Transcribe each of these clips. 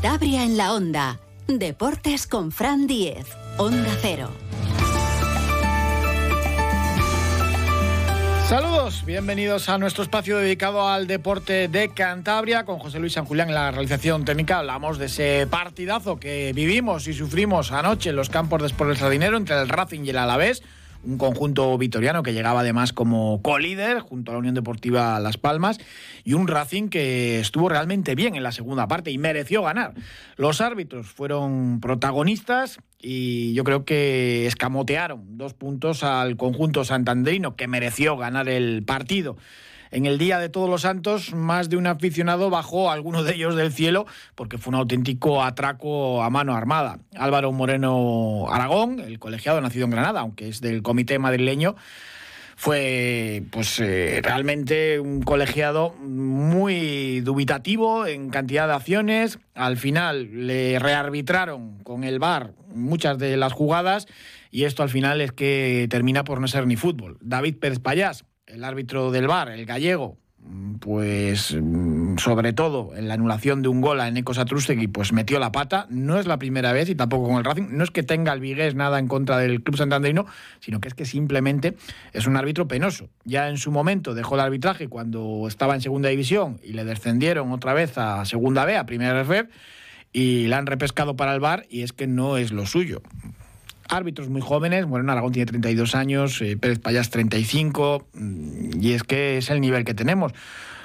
Cantabria en la Onda. Deportes con Fran Diez. Onda Cero. Saludos, bienvenidos a nuestro espacio dedicado al deporte de Cantabria con José Luis San Julián en la realización técnica. Hablamos de ese partidazo que vivimos y sufrimos anoche en los campos de Sport del Dinero entre el Racing y el Alavés un conjunto vitoriano que llegaba además como co-líder junto a la Unión Deportiva Las Palmas y un Racing que estuvo realmente bien en la segunda parte y mereció ganar. Los árbitros fueron protagonistas y yo creo que escamotearon dos puntos al conjunto santandrino que mereció ganar el partido. En el Día de Todos los Santos, más de un aficionado bajó a alguno de ellos del cielo porque fue un auténtico atraco a mano armada. Álvaro Moreno Aragón, el colegiado nacido en Granada, aunque es del comité madrileño, fue pues eh, realmente un colegiado muy dubitativo en cantidad de acciones. Al final le rearbitraron con el VAR muchas de las jugadas y esto al final es que termina por no ser ni fútbol. David Pérez Payás, el árbitro del VAR, el gallego, pues mm, sobre todo en la anulación de un gol a Eneco Satrustegui, pues metió la pata. No es la primera vez y tampoco con el Racing. No es que tenga el Vigués nada en contra del club santanderino, sino que es que simplemente es un árbitro penoso. Ya en su momento dejó el arbitraje cuando estaba en segunda división y le descendieron otra vez a segunda B, a primera RF, y la han repescado para el VAR y es que no es lo suyo árbitros muy jóvenes, bueno, Aragón tiene 32 años, eh, Pérez Payas 35, mm, y es que es el nivel que tenemos.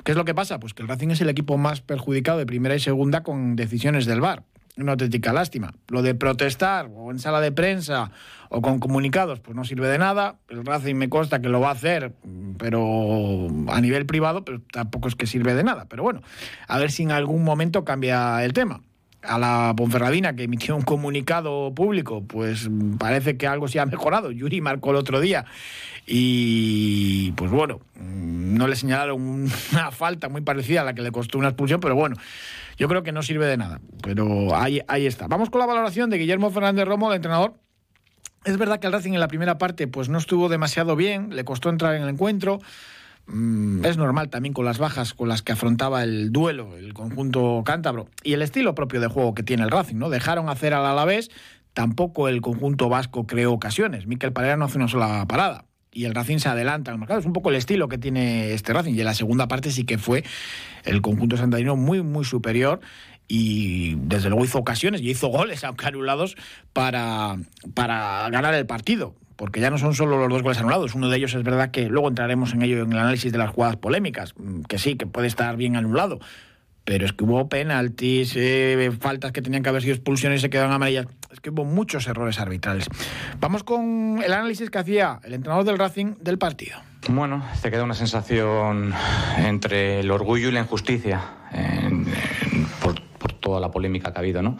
¿Qué es lo que pasa? Pues que el Racing es el equipo más perjudicado de primera y segunda con decisiones del VAR. Una auténtica lástima. Lo de protestar o en sala de prensa o con comunicados, pues no sirve de nada. El Racing me consta que lo va a hacer, pero a nivel privado, pero tampoco es que sirve de nada. Pero bueno, a ver si en algún momento cambia el tema a la Ponferradina, que emitió un comunicado público, pues parece que algo se ha mejorado. Yuri marcó el otro día y, pues bueno, no le señalaron una falta muy parecida a la que le costó una expulsión, pero bueno, yo creo que no sirve de nada. Pero ahí, ahí está. Vamos con la valoración de Guillermo Fernández Romo, el entrenador. Es verdad que el Racing en la primera parte pues no estuvo demasiado bien, le costó entrar en el encuentro. Mm, es normal también con las bajas con las que afrontaba el duelo el conjunto cántabro y el estilo propio de juego que tiene el Racing, ¿no? Dejaron hacer al Alavés, tampoco el conjunto vasco creó ocasiones. Miquel Parera no hace una sola parada y el Racing se adelanta al mercado. Es un poco el estilo que tiene este Racing. Y en la segunda parte sí que fue el conjunto santanino muy, muy superior. Y desde luego hizo ocasiones y hizo goles, aunque anulados, para, para ganar el partido porque ya no son solo los dos goles anulados. Uno de ellos es verdad que luego entraremos en ello en el análisis de las jugadas polémicas, mm, que sí, que puede estar bien anulado. Pero es que hubo penaltis, eh, faltas que tenían que haber sido expulsiones y se quedaron amarillas. Es que hubo muchos errores arbitrales. Vamos con el análisis que hacía el entrenador del Racing del partido. Bueno, te queda una sensación entre el orgullo y la injusticia por, toda la polémica que ha habido, ¿no?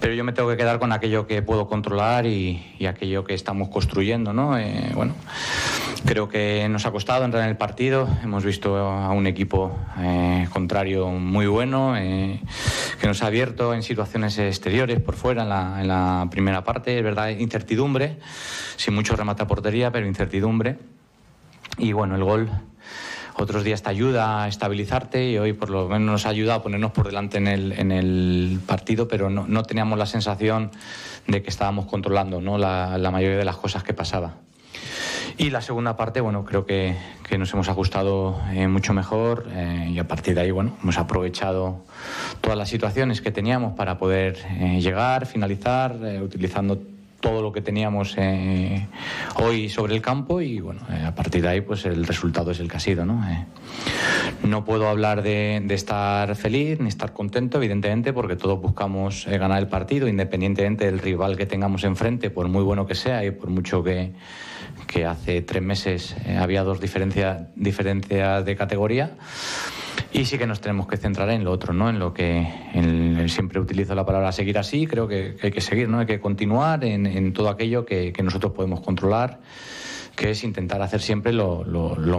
pero yo me tengo que quedar con aquello que puedo controlar y, aquello que estamos construyendo, ¿no? Eh, bueno, creo que nos ha costado entrar en el partido, hemos visto a un equipo eh, contrario muy bueno, eh, que nos ha abierto en situaciones exteriores por fuera en la, en la primera parte, es verdad, incertidumbre, sin mucho remate a portería, pero incertidumbre. Y bueno, el gol otros días te ayuda a estabilizarte y hoy por lo menos nos ha ayudado a ponernos por delante en el, en el partido, pero no, no, teníamos la sensación de que estábamos controlando ¿no? la, la mayoría de las cosas que pasaba. Y la segunda parte, bueno, creo que, que nos hemos ajustado eh, mucho mejor eh, y a partir de ahí, bueno, hemos aprovechado todas las situaciones que teníamos para poder eh, llegar, finalizar, eh, utilizando todo lo que teníamos eh, hoy sobre el campo y bueno, eh, a partir de ahí pues el resultado es el que ha sido. No, eh, no puedo hablar de, estar feliz ni estar contento, evidentemente, porque todos buscamos ganar el partido, independientemente del rival que tengamos enfrente, por muy bueno que sea y por mucho que, que hace tres meses había dos diferencias diferencia de categoría. Y sí que nos tenemos que centrar en lo otro, ¿no? En lo que siempre utilizo la palabra seguir así, creo que, hay que seguir, ¿no? Hay que continuar en, todo aquello que, nosotros podemos controlar, que es intentar hacer siempre lo,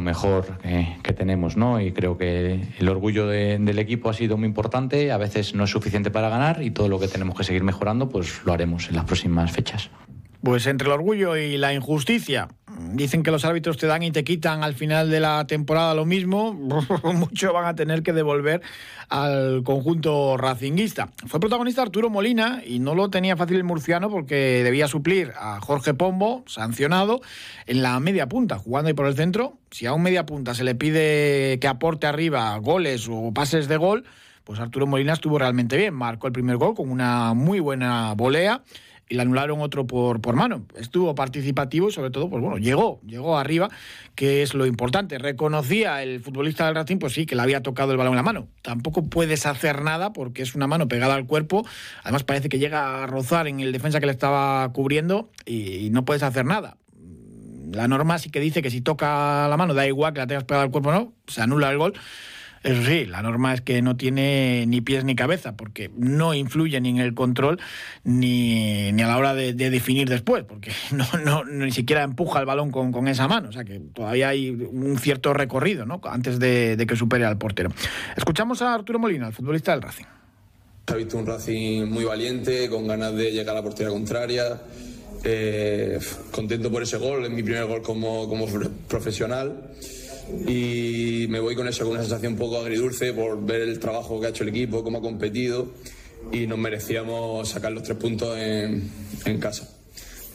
mejor que, tenemos, ¿no? Y creo que el orgullo de, del equipo ha sido muy importante, a veces no es suficiente para ganar y todo lo que tenemos que seguir mejorando, pues lo haremos en las próximas fechas. Pues entre el orgullo y la injusticia, dicen que los árbitros te dan y te quitan al final de la temporada lo mismo, mucho van a tener que devolver al conjunto racinguista. Fue protagonista Arturo Molina y no lo tenía fácil el murciano porque debía suplir a Jorge Pombo, sancionado, en la media punta, jugando ahí por el centro. Si a un media punta se le pide que aporte arriba goles o pases de gol, pues Arturo Molina estuvo realmente bien. Marcó el primer gol con una muy buena volea y le anularon otro por, por mano. Estuvo participativo y sobre todo, pues bueno, llegó, llegó arriba, que es lo importante. Reconocía el futbolista del Racing, pues sí, que le había tocado el balón en la mano. Tampoco puedes hacer nada porque es una mano pegada al cuerpo. Además parece que llega a rozar en el defensa que le estaba cubriendo y no puedes hacer nada. La norma sí que dice que si toca la mano, da igual que la tengas pegada al cuerpo o no, se anula el gol. Eso sí, la norma es que no tiene ni pies ni cabeza, porque no influye ni en el control ni, ni a la hora de, definir después, porque no, no, ni siquiera empuja el balón con, con, esa mano. O sea que todavía hay un cierto recorrido ¿no? antes de, de que supere al portero. Escuchamos a Arturo Molina, el futbolista del Racing. Se ha visto un Racing muy valiente, con ganas de llegar a la portería contraria. Eh, contento por ese gol, es mi primer gol como, como profesional y me voy con eso, con una sensación un poco agridulce por ver el trabajo que ha hecho el equipo, cómo ha competido y nos merecíamos sacar los tres puntos en, en casa.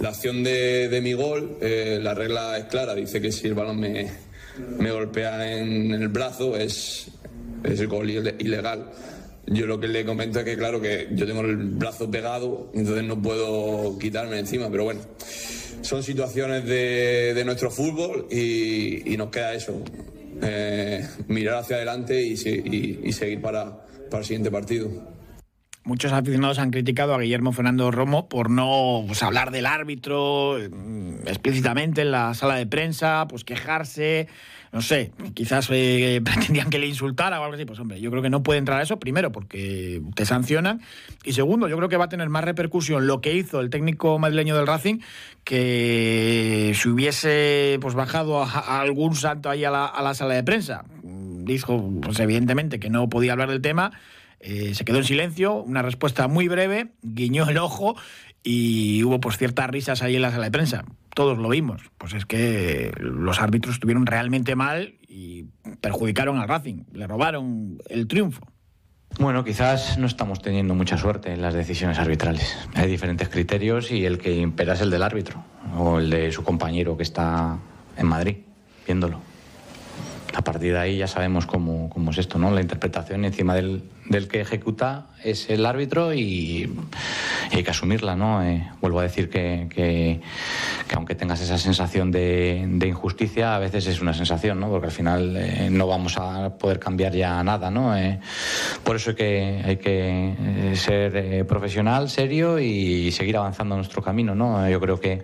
La acción de, de mi gol, eh, la regla es clara, dice que si el balón me, me golpea en, el brazo es, es el gol ilegal. Yo lo que le comento es que, claro, que yo tengo el brazo pegado, entonces no puedo quitarme encima, pero bueno son situaciones de, nuestro fútbol y, nos queda eso, eh, mirar hacia adelante y, seguir para, el siguiente partido. Muchos aficionados han criticado a Guillermo Fernando Romo por no pues, hablar del árbitro mm, explícitamente en la sala de prensa, pues quejarse, no sé, quizás eh, pretendían que le insultara o algo así. Pues hombre, yo creo que no puede entrar a eso, primero porque te sancionan y segundo, yo creo que va a tener más repercusión lo que hizo el técnico madrileño del Racing que si hubiese pues bajado a, algún santo ahí a la, sala de prensa. Dijo, pues evidentemente, que no podía hablar del tema. Eh, se quedó en silencio, una respuesta muy breve, guiñó el ojo y hubo pues ciertas risas ahí en la sala de prensa. Todos lo vimos. Pues es que los árbitros estuvieron realmente mal y perjudicaron al Racing, le robaron el triunfo. Bueno, quizás no estamos teniendo mucha suerte en las decisiones arbitrales. Hay diferentes criterios y el que impera es el del árbitro o el de su compañero que está en Madrid viéndolo a partir de ahí ya sabemos cómo, cómo es esto, ¿no? La interpretación encima del, del, que ejecuta es el árbitro y, hay que asumirla, ¿no? Eh, vuelvo a decir que, que, aunque tengas esa sensación de, de, injusticia, a veces es una sensación, ¿no? Porque al final eh, no vamos a poder cambiar ya nada, ¿no? Eh, por eso hay que, hay que ser profesional, serio y seguir avanzando nuestro camino, ¿no? Yo creo que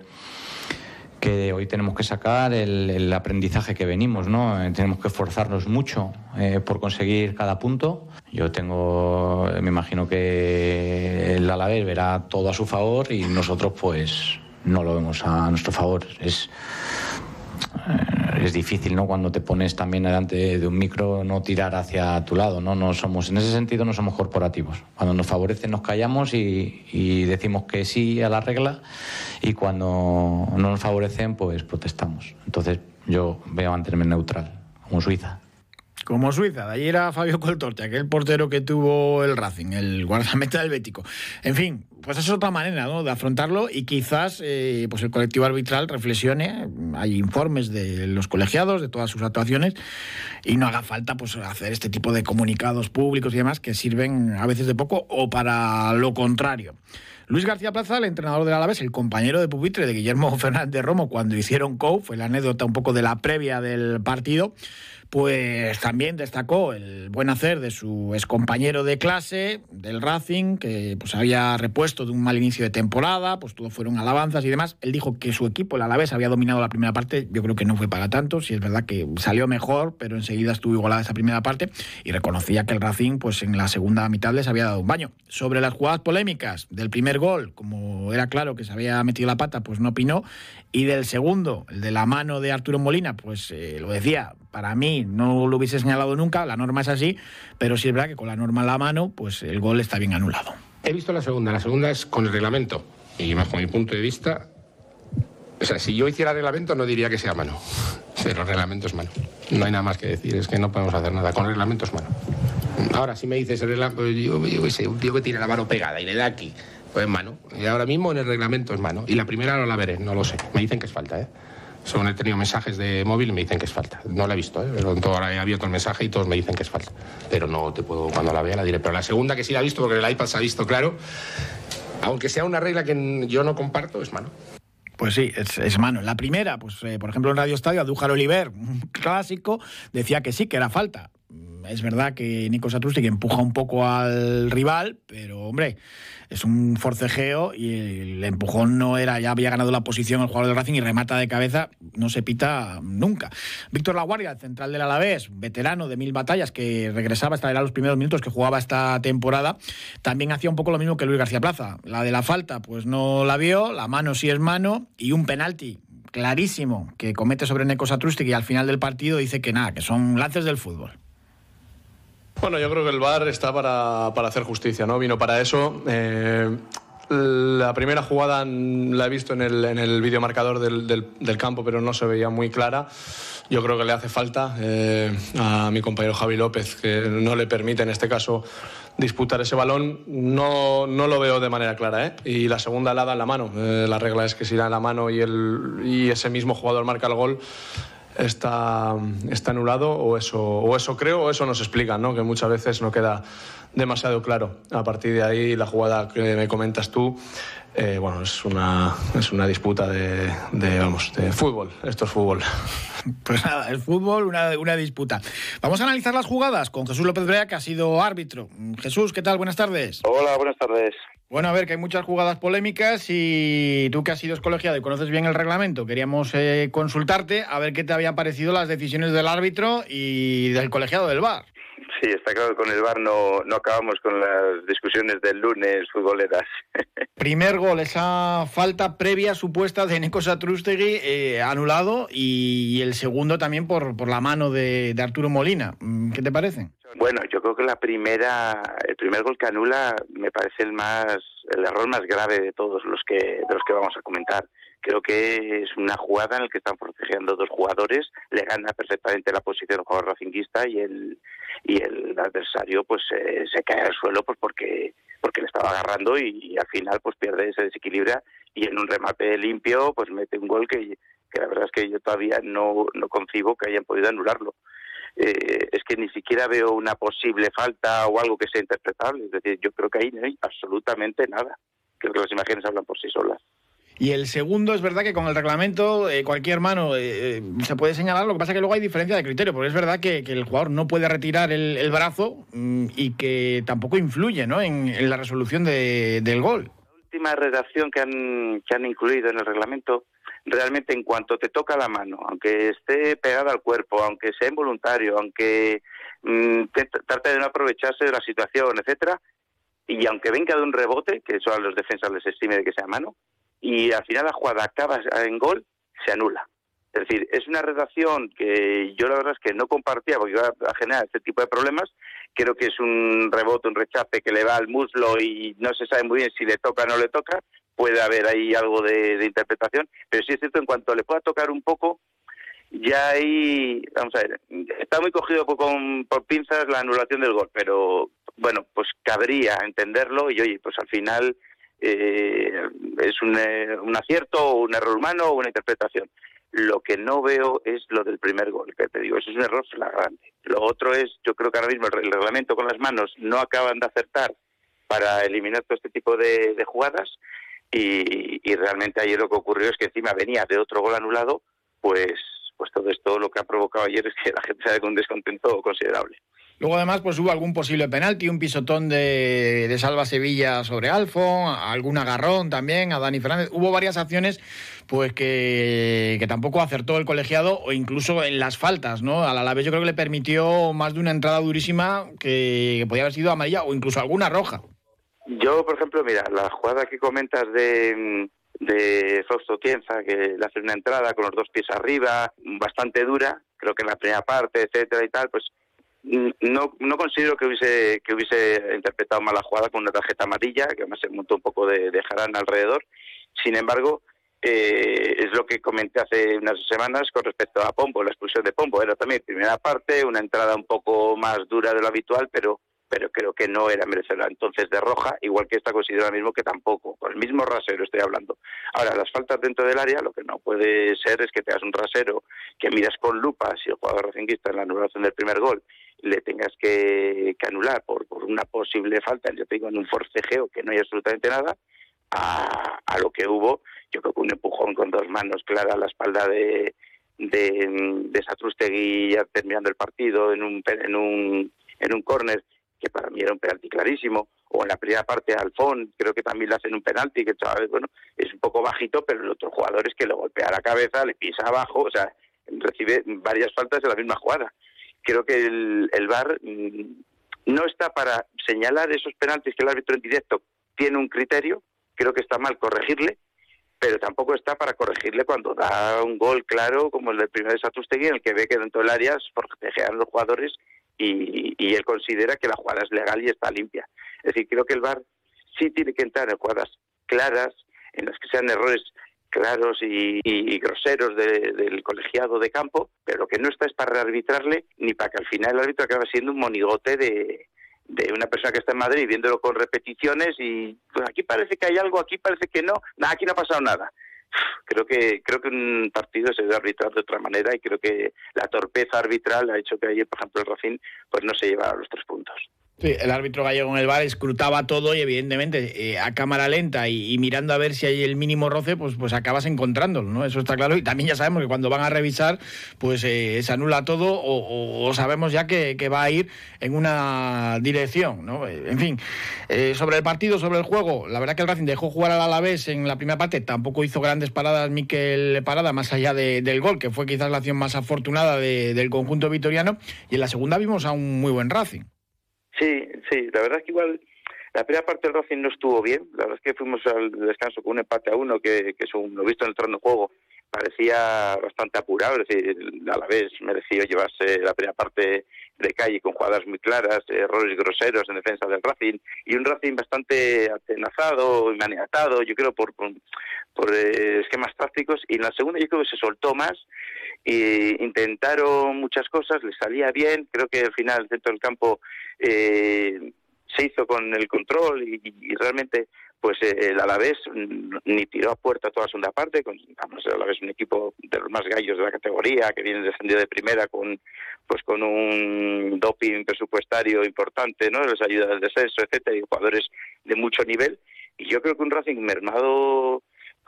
que hoy tenemos que sacar el, aprendizaje que venimos, ¿no? Eh, tenemos que esforzarnos mucho eh, por conseguir cada punto. Yo tengo, me imagino que el Alavés verá todo a su favor y nosotros pues no lo vemos a nuestro favor. Es, eh, es difícil, ¿no? Cuando te pones también delante de un micro, no tirar hacia tu lado, ¿no? No somos, en ese sentido, no somos corporativos. Cuando nos favorece, nos callamos y, decimos que sí a la regla, y cuando no nos favorecen, pues protestamos. Entonces, yo voy a mantenerme neutral, como Suiza. Como Suiza, de ayer era Fabio Coltorte, aquel portero que tuvo el Racing, el guardameta del Bético. En fin, pues es otra manera ¿no? de afrontarlo y quizás eh, pues el colectivo arbitral reflexione, hay informes de los colegiados, de todas sus actuaciones, y no haga falta pues hacer este tipo de comunicados públicos y demás que sirven a veces de poco o para lo contrario. Luis García Plaza, el entrenador del Alavés, el compañero de pupitre de Guillermo Fernández Romo cuando hicieron COU, fue la anécdota un poco de la previa del partido, pues también destacó el buen hacer de su excompañero de clase, del Racing, que pues había repuesto de un mal inicio de temporada, pues todo fueron alabanzas y demás. Él dijo que su equipo, el Alavés, había dominado la primera parte, yo creo que no fue para tanto, si es verdad que salió mejor, pero enseguida estuvo igualada esa primera parte y reconocía que el Racing, pues en la segunda mitad les había dado un baño. Sobre las jugadas polémicas del primer gol, como era claro que se había metido la pata, pues no opinó, y del segundo, el de la mano de Arturo Molina, pues eh, lo decía, para mí no lo hubiese señalado nunca, la norma es así, pero sí es verdad que con la norma en la mano, pues el gol está bien anulado. He visto la segunda, la segunda es con el reglamento y bajo mi punto de vista O sea, si yo hiciera reglamento no diría que sea mano. Pero el reglamento es mano. No hay nada más que decir, es que no podemos hacer nada. Con reglamento es mano. Ahora, si me dices, el reglamento, yo, yo un tío que tiene la mano pegada y le da aquí, pues es mano. Y ahora mismo en el reglamento es mano. Y la primera no la veré, no lo sé. Me dicen que es falta, ¿eh? Según he tenido mensajes de móvil me dicen que es falta. No la he visto, ¿eh? pero ahora he abierto el mensaje y todos me dicen que es falta. Pero no te puedo, cuando la vea la diré. Pero la segunda que sí la he visto, porque el iPad se ha visto claro, aunque sea una regla que yo no comparto, es mano. Pues sí, es, mano. La primera, pues eh, por ejemplo en Radio Estadio, Adújar Oliver, un clásico, decía que sí, que era falta es verdad que Nico que empuja un poco al rival, pero hombre, es un forcejeo y el empujón no era, ya había ganado la posición el jugador del Racing y remata de cabeza, no se pita nunca. Víctor Laguardia, central del Alavés, veterano de mil batallas que regresaba hasta los primeros minutos que jugaba esta temporada, también hacía un poco lo mismo que Luis García Plaza. La de la falta, pues no la vio, la mano sí es mano y un penalti clarísimo que comete sobre Neko Satrustik y al final del partido dice que nada, que son lances del fútbol. Bueno, yo creo que el VAR está para, hacer justicia, ¿no? Vino para eso. Eh, la primera jugada la he visto en el, en el videomarcador del, del, campo, pero no se veía muy clara. Yo creo que le hace falta eh, a mi compañero Javi López, que no le permite en este caso disputar ese balón. No, no lo veo de manera clara. ¿eh? Y la segunda la da en la mano. Eh, la regla es que si da en la mano y, el, y ese mismo jugador marca el gol, está, está anulado o eso, o eso creo o eso nos explica, ¿no? que muchas veces no queda demasiado claro. A partir de ahí, la jugada que me comentas tú, eh, bueno, es una, es una disputa de, vamos, de fútbol. Esto es fútbol. Pues nada, el fútbol, una, una disputa. Vamos a analizar las jugadas con Jesús López Brea, que ha sido árbitro. Jesús, ¿qué tal? Buenas tardes. Hola, buenas tardes. Bueno, a ver, que hay muchas jugadas polémicas y tú que has sido colegiado y conoces bien el reglamento, queríamos eh, consultarte a ver qué te habían parecido las decisiones del árbitro y del colegiado del VAR. Sí, está claro que con el VAR no, no acabamos con las discusiones del lunes futboleras. Primer gol, esa falta previa supuesta de Neko Satrustegui eh, anulado y el segundo también por, por la mano de, de Arturo Molina. Mm, ¿Qué te parece? Bueno, yo creo que la primera, el primer gol que anula me parece el más, el error más grave de todos los que, de los que vamos a comentar. Creo que es una jugada en la que están protegiendo dos jugadores, le gana perfectamente la posición el jugador racinguista y el y el adversario pues eh, se cae al suelo pues porque porque le estaba agarrando y, al final pues pierde ese desequilibrio y en un remate limpio pues mete un gol que, que la verdad es que yo todavía no, no concibo que hayan podido anularlo. Eh, es que ni siquiera veo una posible falta o algo que sea interpretable. Es decir, yo creo que ahí no hay absolutamente nada. Creo que las imágenes hablan por sí solas. Y el segundo es verdad que con el reglamento eh, cualquier mano eh, se puede señalar, lo que pasa es que luego hay diferencia de criterio, porque es verdad que, el jugador no puede retirar el, brazo mm, y que tampoco influye ¿no? en, la resolución del gol. La última redacción que han, que han incluido en el reglamento realmente en cuanto te toca la mano, aunque esté pegada al cuerpo, aunque sea involuntario, aunque mm, trate de no aprovecharse de la situación, etcétera, y aunque venga de un rebote, que eso a los defensas les estime de que sea mano, y al final la jugada acaba en gol, se anula. Es decir, es una redacción que yo la verdad es que no compartía porque iba a generar este tipo de problemas. Creo que es un rebote, un rechape que le va al muslo y no se sabe muy bien si le toca o no le toca puede haber ahí algo de, interpretación, pero sí es cierto, en cuanto le pueda tocar un poco, ya ahí, vamos a ver, está muy cogido por, por pinzas la anulación del gol, pero bueno, pues cabría entenderlo y oye, pues al final eh, es un, eh, un acierto un error humano o una interpretación. Lo que no veo es lo del primer gol, que te digo, eso es un error flagrante. Lo otro es, yo creo que ahora mismo el, reglamento con las manos no acaban de acertar para eliminar todo este tipo de jugadas y, realmente ayer lo que ocurrió es que encima venía de otro gol anulado, pues, pues todo esto lo que ha provocado ayer es que la gente se con un descontento considerable. Luego además pues hubo algún posible penalti, un pisotón de, de, Salva Sevilla sobre Alfon, algún agarrón también a Dani Fernández. Hubo varias acciones pues que, que, tampoco acertó el colegiado o incluso en las faltas, ¿no? Al Alavés yo creo que le permitió más de una entrada durísima que, podía haber sido amarilla o incluso alguna roja. Yo, por ejemplo, mira, la jugada que comentas de, de Fausto Tienza, que le hace una entrada con los dos pies arriba, bastante dura, creo que en la primera parte, etcétera y tal, pues no, no considero que hubiese, que hubiese interpretado mal la jugada con una tarjeta amarilla, que además se montó un poco de, de alrededor. Sin embargo, eh, es lo que comenté hace unas semanas con respecto a Pombo, la expulsión de Pombo. Era también primera parte, una entrada un poco más dura de lo habitual, pero pero creo que no era merecedora entonces de roja, igual que esta considero ahora mismo que tampoco, con el mismo rasero estoy hablando. Ahora, las faltas dentro del área, lo que no puede ser es que te hagas un rasero que miras con lupa si el jugador racinguista en la anulación del primer gol le tengas que, anular por, por, una posible falta, yo te digo, en un forcejeo que no hay absolutamente nada, a, lo que hubo, yo creo que un empujón con dos manos clara a la espalda de, de, de Satrustegui ya terminando el partido en un, en un, en un córner que para mí era un penalti clarísimo, o en la primera parte Alfón, creo que también le hacen un penalti, que chaval, bueno, es un poco bajito, pero el otro jugador es que le golpea la cabeza, le pisa abajo, o sea, recibe varias faltas en la misma jugada. Creo que el, el VAR mm, no está para señalar esos penaltis que el árbitro en directo tiene un criterio, creo que está mal corregirle, pero tampoco está para corregirle cuando da un gol claro como el del primer de Satustegui, en el que ve que dentro del área protegean los jugadores y, él considera que la jugada es legal y está limpia. Es decir, creo que el VAR sí tiene que entrar en jugadas claras, en las que sean errores claros y, groseros del colegiado de campo, pero que no está es para arbitrarle ni para que al final el árbitro acabe siendo un monigote de, una persona que está en Madrid viéndolo con repeticiones y pues aquí parece que hay algo, aquí parece que no, aquí no ha pasado nada creo que creo que un partido se debe arbitrar de otra manera y creo que la torpeza arbitral ha hecho que ayer, por ejemplo, el Racing pues no se llevara los tres puntos. Sí, el árbitro gallego en el bar escrutaba todo y evidentemente eh, a cámara lenta y, mirando a ver si hay el mínimo roce, pues, pues acabas encontrándolo, ¿no? Eso está claro. Y también ya sabemos que cuando van a revisar, pues eh, se anula todo o, sabemos ya que, va a ir en una dirección, ¿no? En fin, eh, sobre el partido, sobre el juego, la verdad que el Racing dejó jugar al Alavés en la primera parte, tampoco hizo grandes paradas Miquel Parada, más allá del gol, que fue quizás la acción más afortunada del conjunto vitoriano, y en la segunda vimos a un muy buen Racing. Sí, sí, la verdad es que igual la primera parte del Racing no estuvo bien. La verdad es que fuimos al descanso con un empate a uno que, que según lo visto en el trono de juego, parecía bastante apurado. Es decir, a la vez mereció llevarse la primera parte de calle con jugadas muy claras, errores groseros en defensa del Racing y un Racing bastante atenazado y maniatado, yo creo, por, por, eh, esquemas tácticos. Y en la segunda yo creo que se soltó más y intentaron muchas cosas, les salía bien. Creo que al final, dentro del campo, eh, se hizo con el control y, realmente pues eh, el Alavés ni tiró a puerta toda la segunda parte, con, vamos, el Alavés un equipo de los más gallos de la categoría, que viene descendido de primera con pues con un doping presupuestario importante, ¿no? Les ayuda del descenso, etcétera, y jugadores de mucho nivel. Y yo creo que un Racing mermado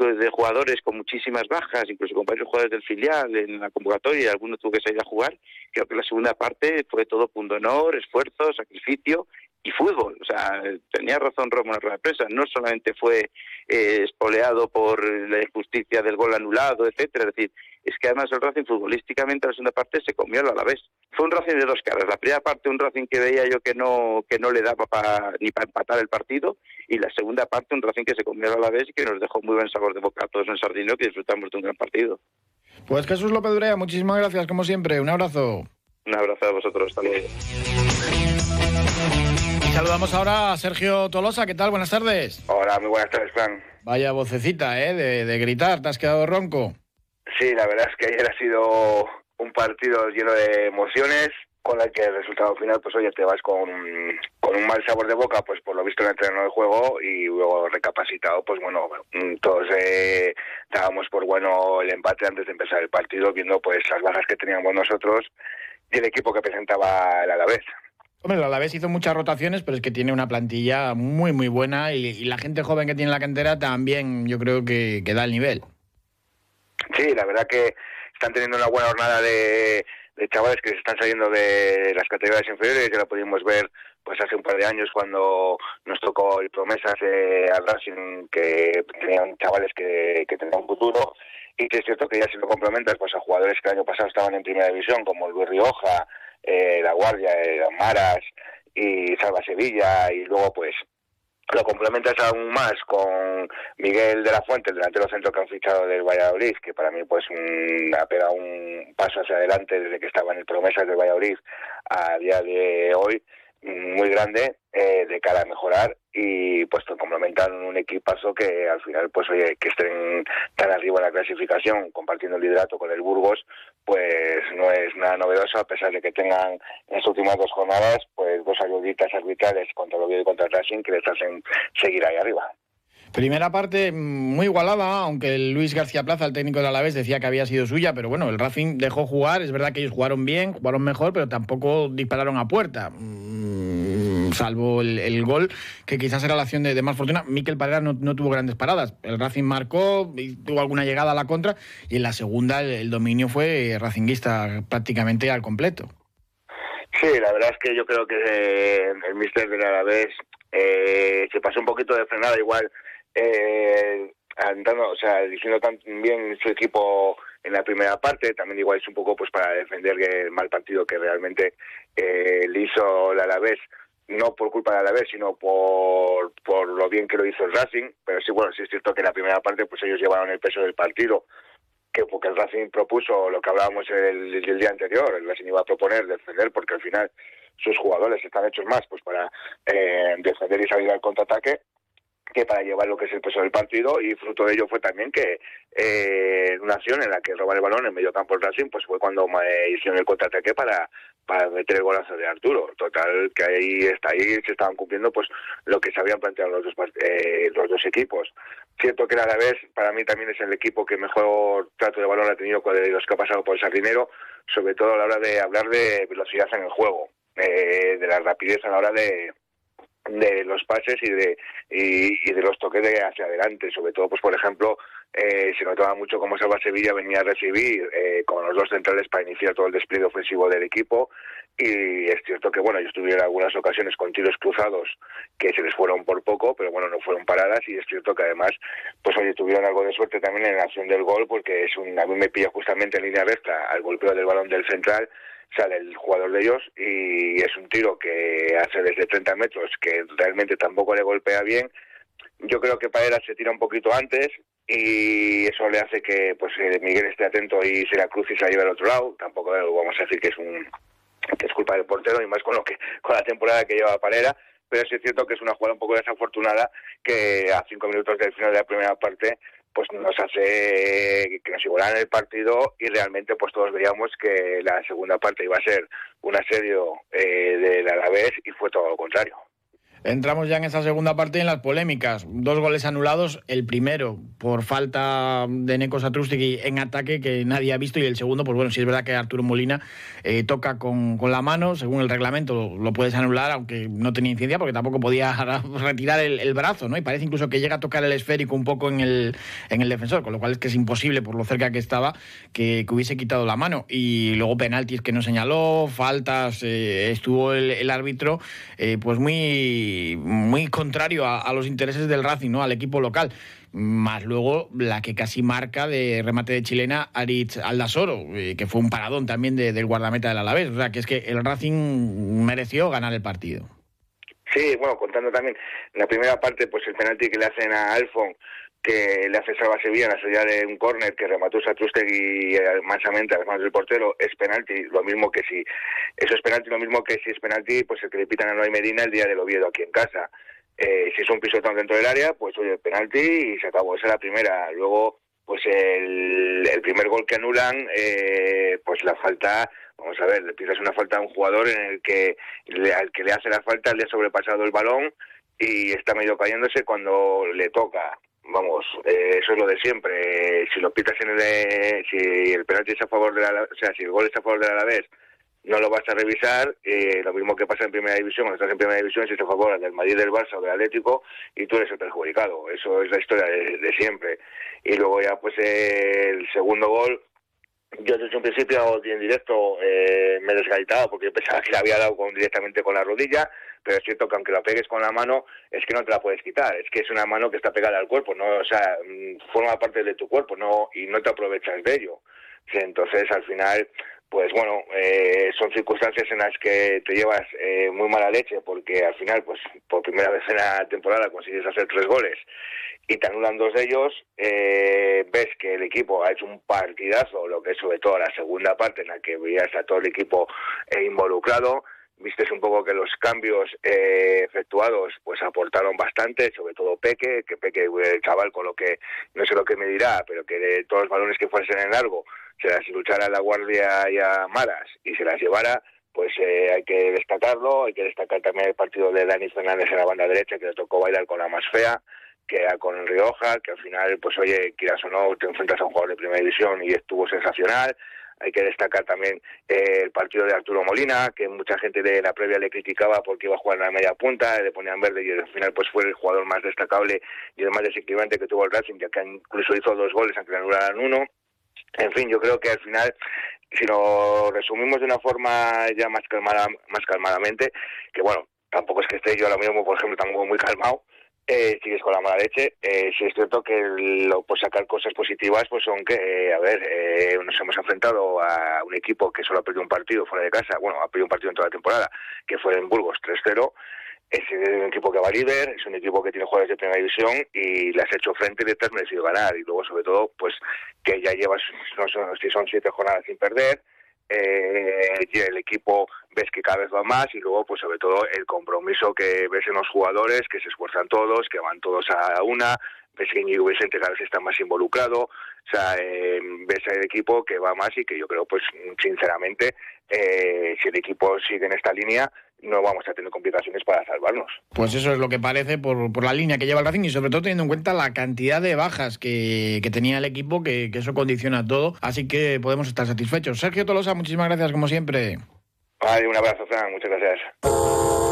de jugadores con muchísimas bajas, incluso con varios jugadores del filial en la convocatoria, alguno tuvo que salir a jugar, creo que la segunda parte fue todo punto honor, esfuerzo, sacrificio y fútbol. O sea, tenía razón Romo en la prensa, no solamente fue eh, espoleado por la injusticia del gol anulado, etcétera, es decir, es que además el Racing futbolísticamente en la segunda parte se comió a la vez. Fue un Racing de dos caras. La primera parte un Racing que veía yo que no que no le daba ni para empatar el partido y la segunda parte un Racing que se comió a la vez y que nos dejó muy buen sabor de boca a todos en Sardinio que disfrutamos de un gran partido. Pues Jesús López Durea, muchísimas gracias como siempre. Un abrazo. Un abrazo a vosotros. Hasta luego. Saludamos ahora a Sergio Tolosa. ¿Qué tal? Buenas tardes. Hola, muy buenas tardes, Juan. Vaya vocecita, ¿eh? De, gritar. ¿Te has quedado ronco? Sí, la verdad es que ayer ha sido un partido lleno de emociones, con el que el resultado final, pues oye, te vas con, con un mal sabor de boca, pues por lo visto en el terreno de juego, y luego recapacitado, pues bueno, todos eh, dábamos por bueno el empate antes de empezar el partido, viendo pues las bajas que teníamos nosotros y el equipo que presentaba el Alavés. Hombre, el Alavés hizo muchas rotaciones, pero es que tiene una plantilla muy, muy buena y, la gente joven que tiene la cantera también yo creo que, da el nivel. Sí, la verdad que están teniendo una buena jornada de, chavales que se están saliendo de las categorías inferiores, que lo pudimos ver pues hace un par de años cuando nos tocó el promesas eh, al Racing que tenían chavales que, que tenían futuro y que es cierto que ya si lo complementas pues a jugadores que el año pasado estaban en primera división como Luis Rioja, eh, La Guardia, eh, Maras y Salva Sevilla y luego pues lo complementas aún más con Miguel de la Fuente, el delantero centro que han fichado del Valladolid, que para mí pues un, ha pegado un paso hacia adelante desde que estaba en el Promesas del Valladolid a día de hoy, muy grande eh, de cara a mejorar y pues complementan un equipazo que al final pues oye que estén tan arriba en la clasificación compartiendo el liderato con el Burgos pues no es nada novedoso a pesar de que tengan en las últimas dos jornadas pues dos ayuditas arbitrales contra el Oviedo y contra el Racing que les hacen seguir ahí arriba. Primera parte muy igualada, aunque Luis García Plaza, el técnico de Alavés, decía que había sido suya, pero bueno, el Racing dejó jugar, es verdad que ellos jugaron bien, jugaron mejor, pero tampoco dispararon a puerta. Mm, salvo el, gol, que quizás era la acción de, más fortuna. Miquel Parera no, tuvo grandes paradas. El Racing marcó, y tuvo alguna llegada a la contra, y en la segunda el, dominio fue racinguista prácticamente al completo. Sí, la verdad es que yo creo que eh, el mister del Alavés eh, se pasó un poquito de frenada igual eh, andando, o sea, diciendo tan bien su equipo en la primera parte, también igual es un poco pues para defender el mal partido que realmente eh, le hizo el Alavés, no por culpa del Alavés, sino por, por lo bien que lo hizo el Racing, pero sí, bueno, sí es cierto que en la primera parte pues ellos llevaron el peso del partido, que porque el Racing propuso lo que hablábamos el, el día anterior, el Racing iba a proponer defender porque al final sus jugadores están hechos más pues para eh, defender y salir al contraataque que para llevar lo que es el peso del partido y fruto de ello fue también que eh, una acción en la que roban el balón en medio campo el Racing pues fue cuando me hicieron el contraataque para para meter el golazo de Arturo. Total que ahí está ahí se estaban cumpliendo pues lo que se habían planteado los dos eh, los dos equipos. Cierto que a la vez para mí también es el equipo que mejor trato de balón ha tenido de los que ha pasado por el Sardinero sobre todo a la hora de hablar de velocidad en el juego eh, de la rapidez a la hora de de los pases y de y, de los toques de hacia adelante. Sobre todo pues por ejemplo eh, se notaba mucho cómo Salva Sevilla venía a recibir eh, con los dos centrales para iniciar todo el despliegue ofensivo del equipo. Y es cierto que bueno ellos tuvieron algunas ocasiones con tiros cruzados que se les fueron por poco pero bueno no fueron paradas. Y es cierto que además pues oye tuvieron algo de suerte también en la acción del gol porque es un a mí me pilla justamente en línea recta al golpeo del balón del central sale el jugador de ellos y es un tiro que hace desde 30 metros que realmente tampoco le golpea bien. Yo creo que Paera se tira un poquito antes y eso le hace que pues eh, Miguel esté atento y se la cruce y se la lleve al otro lado. Tampoco vamos a decir que es un que es culpa del portero y más con lo que con la temporada que lleva Parera, pero sí es cierto que es una jugada un poco desafortunada que a cinco minutos del final de la primera parte pues nos hace que nos igualan el partido y realmente pues todos veíamos que la segunda parte iba a ser un asedio eh, del Alavés y fue todo lo contrario. Entramos ya en esa segunda parte en las polémicas. Dos goles anulados. El primero por falta de Neko Satrustegui en ataque que nadie ha visto. Y el segundo, pues bueno, si es verdad que Arturo Molina eh, toca con, con, la mano. Según el reglamento lo, puedes anular, aunque no tenía incidencia porque tampoco podía retirar el, brazo. ¿no? Y parece incluso que llega a tocar el esférico un poco en el, en el defensor. Con lo cual es que es imposible, por lo cerca que estaba, que, hubiese quitado la mano. Y luego penaltis que no señaló, faltas. Eh, estuvo el, árbitro eh, pues muy muy, contrario a, los intereses del Racing, ¿no? Al equipo local. Más luego la que casi marca de remate de chilena Aritz Aldasoro, eh, que fue un paradón también del guardameta del Alavés. O sea, que es que el Racing mereció ganar el partido. Sí, bueno, contando también la primera parte, pues el penalti que le hacen a Alfon, que le hace Salva Sevilla la salida de un córner que remató Satrustegui eh, mansamente a las manos del portero, es penalti, lo mismo que si, eso es penalti, lo mismo que si es penalti, pues el que le pitan a Noy Medina el día del Oviedo aquí en casa. Eh, si es un pisotón dentro del área, pues oye, penalti y se acabó, esa es la primera. Luego, pues el, el primer gol que anulan, eh, pues la falta, vamos a ver, le pides una falta a un jugador en el que al que le hace la falta le ha sobrepasado el balón y está medio cayéndose cuando le toca vamos, eh, eso es lo de siempre. Si lo pitas en el, si el penalti es a favor de la, o sea, si el gol está a favor del Alavés, no lo vas a revisar. Eh, lo mismo que pasa en primera división, cuando estás en primera división, si es a favor del Madrid, del Barça o del Atlético, y tú eres el perjudicado. Eso es la historia de, siempre. Y luego ya, pues el segundo gol. Yo desde un principio en directo eh, me he desgaitado porque pensaba que le había dado con, directamente con la rodilla pero es cierto que aunque la pegues con la mano, es que no te la puedes quitar, es que es una mano que está pegada al cuerpo, no, o sea, mm, forma parte de tu cuerpo, no, y no te aprovechas de ello. Entonces, al final, pues bueno, eh, son circunstancias en las que te llevas eh, muy mala leche, porque al final, pues por primera vez en la temporada consigues hacer tres goles y te anulan dos de ellos, eh, ves que el equipo ha hecho un partidazo, lo que es sobre todo la segunda parte en la que veías a todo el equipo involucrado, Viste un poco que los cambios eh, efectuados pues aportaron bastante, sobre todo Peque, que Peque, el chaval, con lo que no sé lo que me dirá, pero que de todos los balones que fuesen en largo se las luchara la Guardia y a Maras y se las llevara, pues eh, hay que destacarlo, hay que destacar también el partido de Dani Fernández en la banda derecha, que le tocó bailar con la más fea, que con Rioja, que al final, pues oye, quieras o no, te enfrentas a un jugador de primera división y estuvo sensacional. Hay que destacar también eh, el partido de Arturo Molina, que mucha gente de la previa le criticaba porque iba a jugar en la media punta, le ponían verde y al final pues fue el jugador más destacable y el más desequilibrante que tuvo el Racing, ya que incluso hizo dos goles aunque le anularan uno. En fin, yo creo que al final si lo resumimos de una forma ya más calmada, más calmadamente, que bueno, tampoco es que esté yo ahora mismo, por ejemplo, tampoco muy calmado, eh, sigues con la mala leche. Eh, sí es cierto que lo, por sacar cosas positivas, pues son que, eh, a ver, eh, nos hemos enfrentado a un equipo que solo ha perdido un partido fuera de casa, bueno, ha perdido un partido en toda la temporada, que fue en Burgos 3-0. Es un equipo que va líder, es un equipo que tiene jugadores de primera división y le has hecho frente y te has merecido ganar. Y luego, sobre todo, pues que ya llevas, no sé si son siete jornadas sin perder, eh, el equipo ves que cada vez va más y luego pues sobre todo el compromiso que ves en los jugadores que se esfuerzan todos que van todos a una ves que Íñigo Vicente cada vez está más involucrado o sea eh, ves el equipo que va más y que yo creo pues sinceramente eh, si el equipo sigue en esta línea no vamos a tener complicaciones para salvarnos. Pues eso es lo que parece por, por la línea que lleva el Racing y sobre todo teniendo en cuenta la cantidad de bajas que, que tenía el equipo, que, que, eso condiciona todo. Así que podemos estar satisfechos. Sergio Tolosa, muchísimas gracias como siempre. Vale, un abrazo, Fran. Muchas gracias.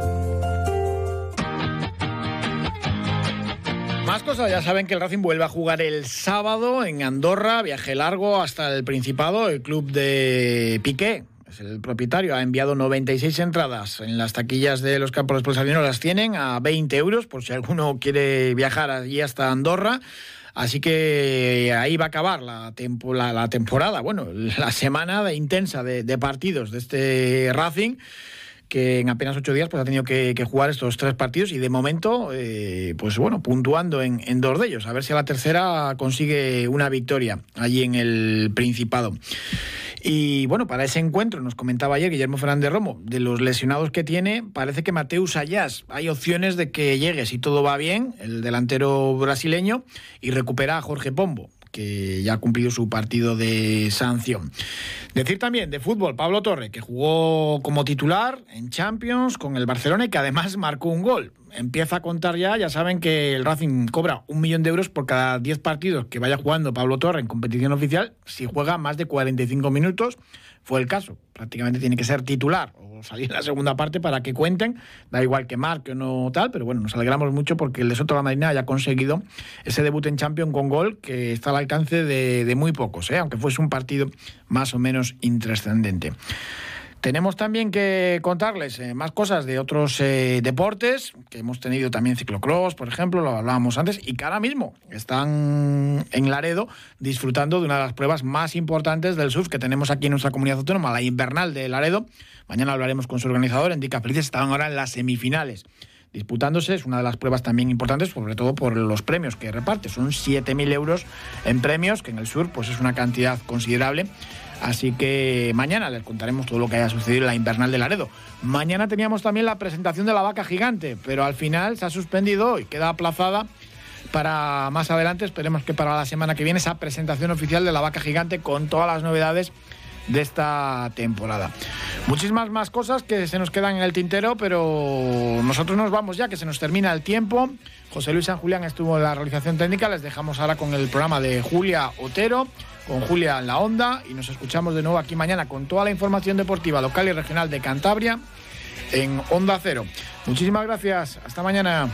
Más cosas, ya saben que el Racing vuelve a jugar el sábado en Andorra, viaje largo hasta el Principado, el club de Piqué. Es el propietario, ha enviado 96 entradas en las taquillas de los campos de las tienen a 20 euros, por si alguno quiere viajar allí hasta Andorra. Así que ahí va a acabar la, temporada, bueno, la semana intensa de, de partidos de este Racing que en apenas ocho días pues, ha tenido que, que jugar estos tres partidos y de momento, eh, pues bueno, puntuando en, en, dos de ellos. A ver si a la tercera consigue una victoria allí en el Principado. Y bueno, para ese encuentro, nos comentaba ayer Guillermo Fernández Romo, de los lesionados que tiene, parece que Mateus Ayas, hay opciones de que llegue, si todo va bien, el delantero brasileño, y recupera a Jorge Pombo que ya ha cumplido su partido de sanción. Decir también de fútbol, Pablo Torre, que jugó como titular en Champions con el Barcelona y que además marcó un gol. Empieza a contar ya, ya saben que el Racing cobra un millón de euros por cada 10 partidos que vaya jugando Pablo Torre en competición oficial, si juega más de 45 minutos fue el caso. Prácticamente tiene que ser titular o salir en la segunda parte para que cuenten. Da igual que marque o no tal, pero bueno, nos alegramos mucho porque el de Soto la Marina haya conseguido ese debut en Champions con gol que está al alcance de, de muy pocos, ¿eh? aunque fuese un partido más o menos intrascendente. Tenemos también que contarles eh, más cosas de otros eh, deportes, que hemos tenido también ciclocross, por ejemplo, lo hablábamos antes, y que ahora mismo están en Laredo disfrutando de una de las pruebas más importantes del surf que tenemos aquí en nuestra comunidad autónoma, la invernal de Laredo. Mañana hablaremos con su organizador, Indica Felices, estaban ahora en las semifinales disputándose. Es una de las pruebas también importantes, sobre todo por los premios que reparte. Son 7.000 euros en premios, que en el sur pues es una cantidad considerable. Así que mañana les contaremos todo lo que haya sucedido en la invernal de Laredo. Mañana teníamos también la presentación de la vaca gigante, pero al final se ha suspendido y queda aplazada para más adelante. Esperemos que para la semana que viene esa presentación oficial de la vaca gigante con todas las novedades de esta temporada. Muchísimas más cosas que se nos quedan en el tintero, pero nosotros nos vamos ya, que se nos termina el tiempo. José Luis San Julián estuvo en la realización técnica, les dejamos ahora con el programa de Julia Otero con Julia en la Onda y nos escuchamos de nuevo aquí mañana con toda la información deportiva local y regional de Cantabria en Onda Cero. Muchísimas gracias. Hasta mañana.